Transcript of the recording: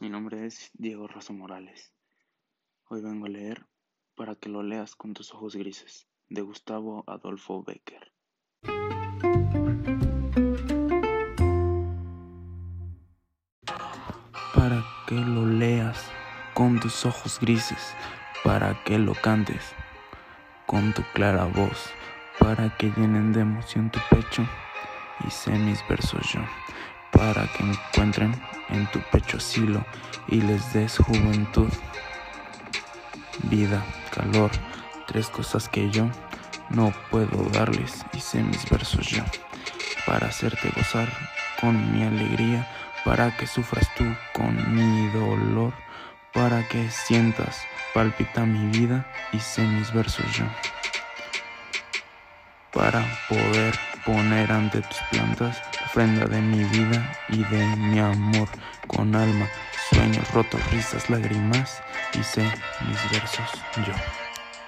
Mi nombre es Diego Rosso Morales. Hoy vengo a leer Para que lo leas con tus ojos grises, de Gustavo Adolfo Becker. Para que lo leas con tus ojos grises, para que lo cantes con tu clara voz, para que llenen de emoción tu pecho y sé mis versos yo para que encuentren en tu pecho asilo y les des juventud, vida, calor, tres cosas que yo no puedo darles, hice mis versos yo, para hacerte gozar con mi alegría, para que sufras tú con mi dolor, para que sientas, palpita mi vida, hice mis versos yo, para poder poner ante tus plantas ofrenda de mi vida y de mi amor con alma, sueños rotos, risas, lágrimas, hice mis versos yo.